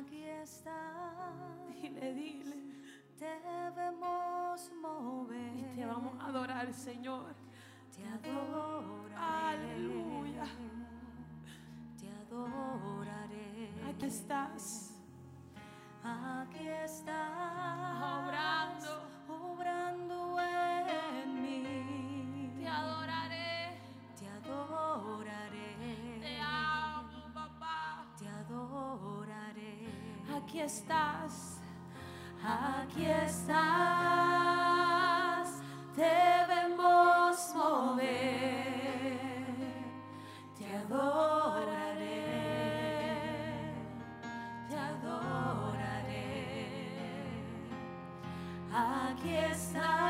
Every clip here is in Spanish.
Aquí está. Dile, dile. Debemos mover. Y te vamos a adorar, Señor. Te adoraré. Aleluya. Te adoraré. Aquí estás. Aquí estás. Obrando. Obrando Aquí estás. Aquí estás, debemos mover, te adoraré, te adoraré. Aquí estás,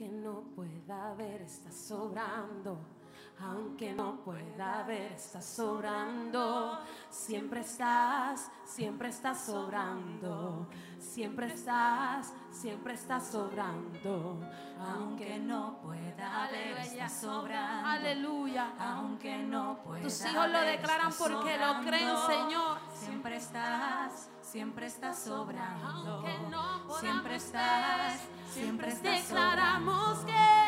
Aunque no pueda ver, estás sobrando. Aunque no pueda ver, estás sobrando. Siempre estás, siempre estás sobrando. Siempre estás, siempre estás sobrando. Aunque no pueda ver, está sobrando. Aleluya. Aunque no pueda Tus hijos lo declaran porque lo creen. Señor. Siempre estás, siempre estás sobrando. Aunque no podamos siempre estás, siempre estás Declaramos sobrando. que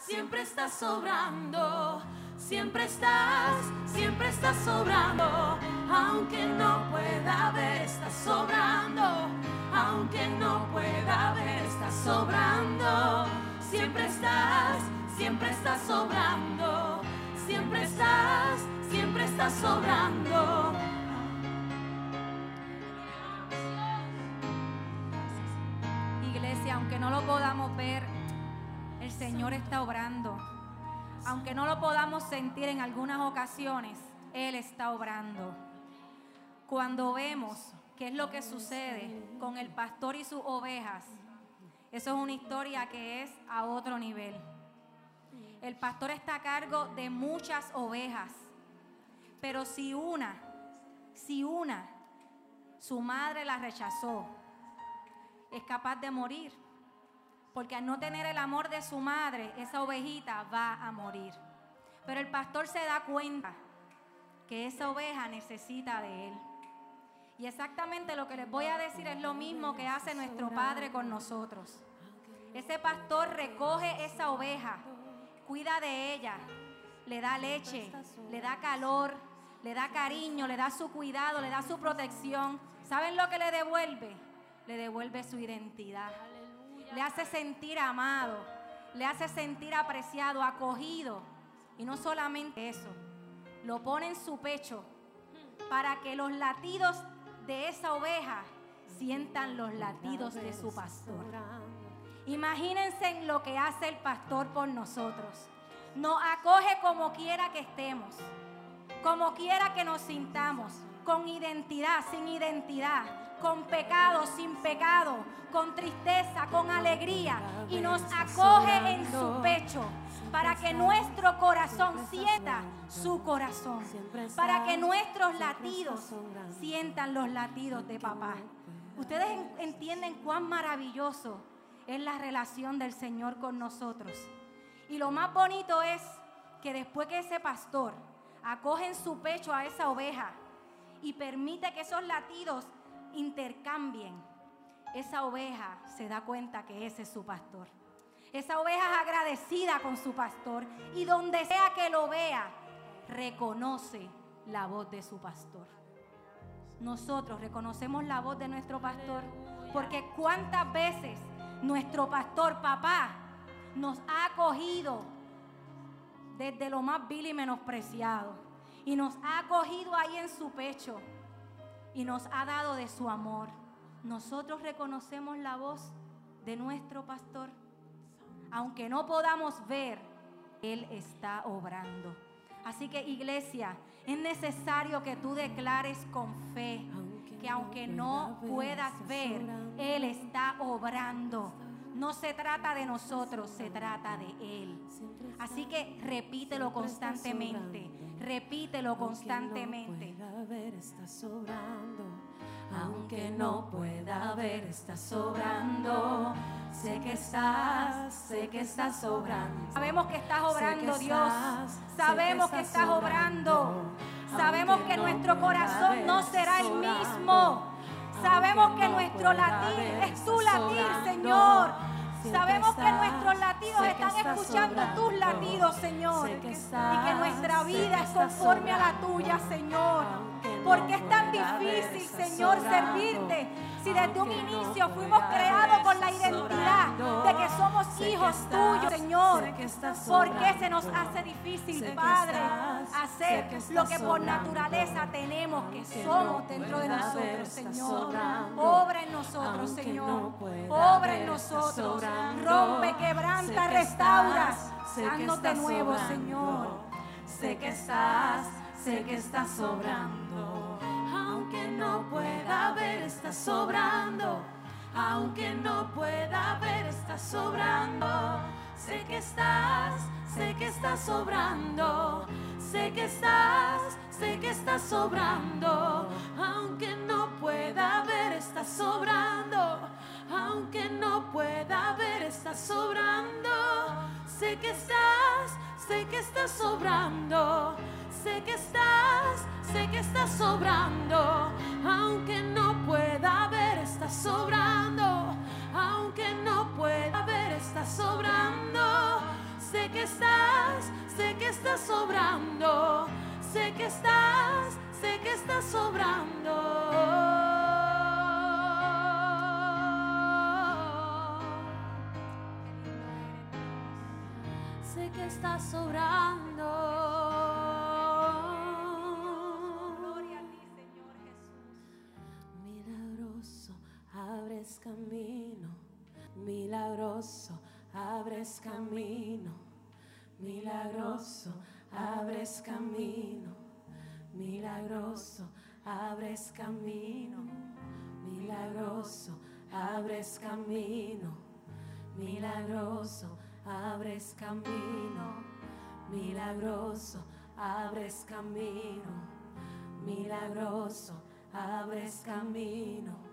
siempre estás sobrando. Siempre estás, siempre estás sobrando. Aunque no pueda ver, estás sobrando. Aunque no pueda ver, estás sobrando. Siempre estás, siempre estás sobrando. Siempre estás, siempre estás sobrando. Iglesia, aunque no lo podamos ver, Señor está obrando. Aunque no lo podamos sentir en algunas ocasiones, Él está obrando. Cuando vemos qué es lo que sucede con el pastor y sus ovejas, eso es una historia que es a otro nivel. El pastor está a cargo de muchas ovejas, pero si una, si una, su madre la rechazó, es capaz de morir. Porque al no tener el amor de su madre, esa ovejita va a morir. Pero el pastor se da cuenta que esa oveja necesita de él. Y exactamente lo que les voy a decir es lo mismo que hace nuestro Padre con nosotros. Ese pastor recoge esa oveja, cuida de ella, le da leche, le da calor, le da cariño, le da su cuidado, le da su protección. ¿Saben lo que le devuelve? Le devuelve su identidad. Le hace sentir amado, le hace sentir apreciado, acogido. Y no solamente eso, lo pone en su pecho para que los latidos de esa oveja sientan los latidos de su pastor. Imagínense en lo que hace el pastor por nosotros. Nos acoge como quiera que estemos, como quiera que nos sintamos, con identidad, sin identidad, con pecado, sin pecado, con tristeza, con alegría, y nos acoge en su pecho para que nuestro corazón sienta su corazón, para que nuestros latidos sientan los latidos de papá. Ustedes en- entienden cuán maravilloso es la relación del Señor con nosotros. Y lo más bonito es que después que ese pastor acoge en su pecho a esa oveja y permite que esos latidos intercambien, esa oveja se da cuenta que ese es su pastor. Esa oveja es agradecida con su pastor y donde sea que lo vea, reconoce la voz de su pastor. Nosotros reconocemos la voz de nuestro pastor porque cuántas veces nuestro pastor, papá, nos ha acogido desde lo más vil y menospreciado y nos ha acogido ahí en su pecho y nos ha dado de su amor. Nosotros reconocemos la voz de nuestro pastor. Aunque no podamos ver, Él está obrando. Así que iglesia, es necesario que tú declares con fe que aunque no puedas ver, Él está obrando. No se trata de nosotros, se trata de Él. Así que repítelo constantemente, repítelo constantemente. Ver, está sobrando. Aunque no pueda ver, está sobrando. Sé que estás, sé que estás sobrando. Sabemos que estás obrando, que Dios. estás, Sabemos que estás obrando. Sabemos que no nuestro corazón ver, no será el mismo. Sabemos que no nuestro latir ver, es tu latir. Señor. Sabemos que nuestros latidos están escuchando tus latidos, Señor. Y que nuestra vida es conforme a la tuya, Señor. Porque es tan difícil, Señor, servirte. Si desde un inicio fuimos creados con la identidad de que somos hijos tuyos, Señor. ¿Por qué se nos hace difícil, Padre, hacer lo que por naturaleza tenemos que somos dentro de nosotros, Señor? Obra en nosotros, Señor. Obra en nosotros. Rompe, quebranta, restaura. estás nuevo. Señor. Sé que estás, sé que estás sobrando. Aunque no pueda ver, estás sobrando. Aunque no pueda ver, estás sobrando. Sé que estás, sé que estás sobrando. Sé que estás, sé que estás sobrando. Aunque no pueda ver, estás sobrando. Aunque no pueda ver, estás sobrando. Sé que estás, sé que estás sobrando. Sé que estás, sé que estás sobrando, aunque no pueda ver, estás sobrando, aunque no pueda ver, estás sobrando, sé que estás, sé que estás sobrando, sé que estás, sé que estás sobrando. Sé que estás sobrando. Abres camino. Milagroso, abres camino. Milagroso, abres camino. Milagroso, abres camino. Milagroso, abres camino. Milagroso, abres camino. Milagroso, abres camino. Milagroso, abres camino.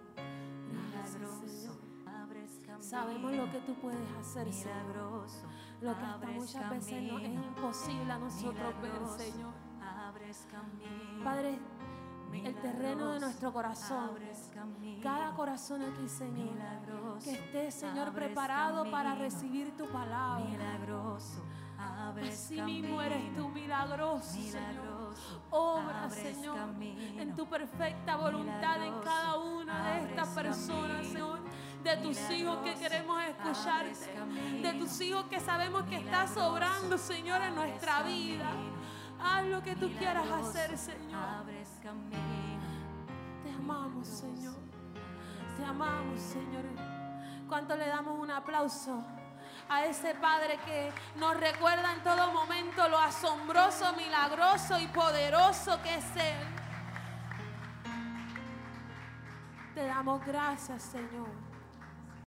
Sabemos lo que tú puedes hacer, Señor. Lo que hasta muchas veces no es imposible a nosotros ver, Señor. Abres camino. Padre, el terreno de nuestro corazón, cada corazón aquí, Señor, que esté, Señor, preparado para recibir tu palabra. Milagroso, Así mismo eres tú, milagroso, Señor. Obra, Señor, en tu perfecta voluntad en cada una de estas personas. Señor. De tus hijos que queremos escucharte. De tus hijos que sabemos que estás sobrando, Señor, en nuestra vida. Haz lo que tú quieras hacer, Señor. Te amamos, Señor. Te amamos, Señor. ¿Cuánto le damos un aplauso a ese Padre que nos recuerda en todo momento lo asombroso, milagroso y poderoso que es Él? Te damos gracias, Señor.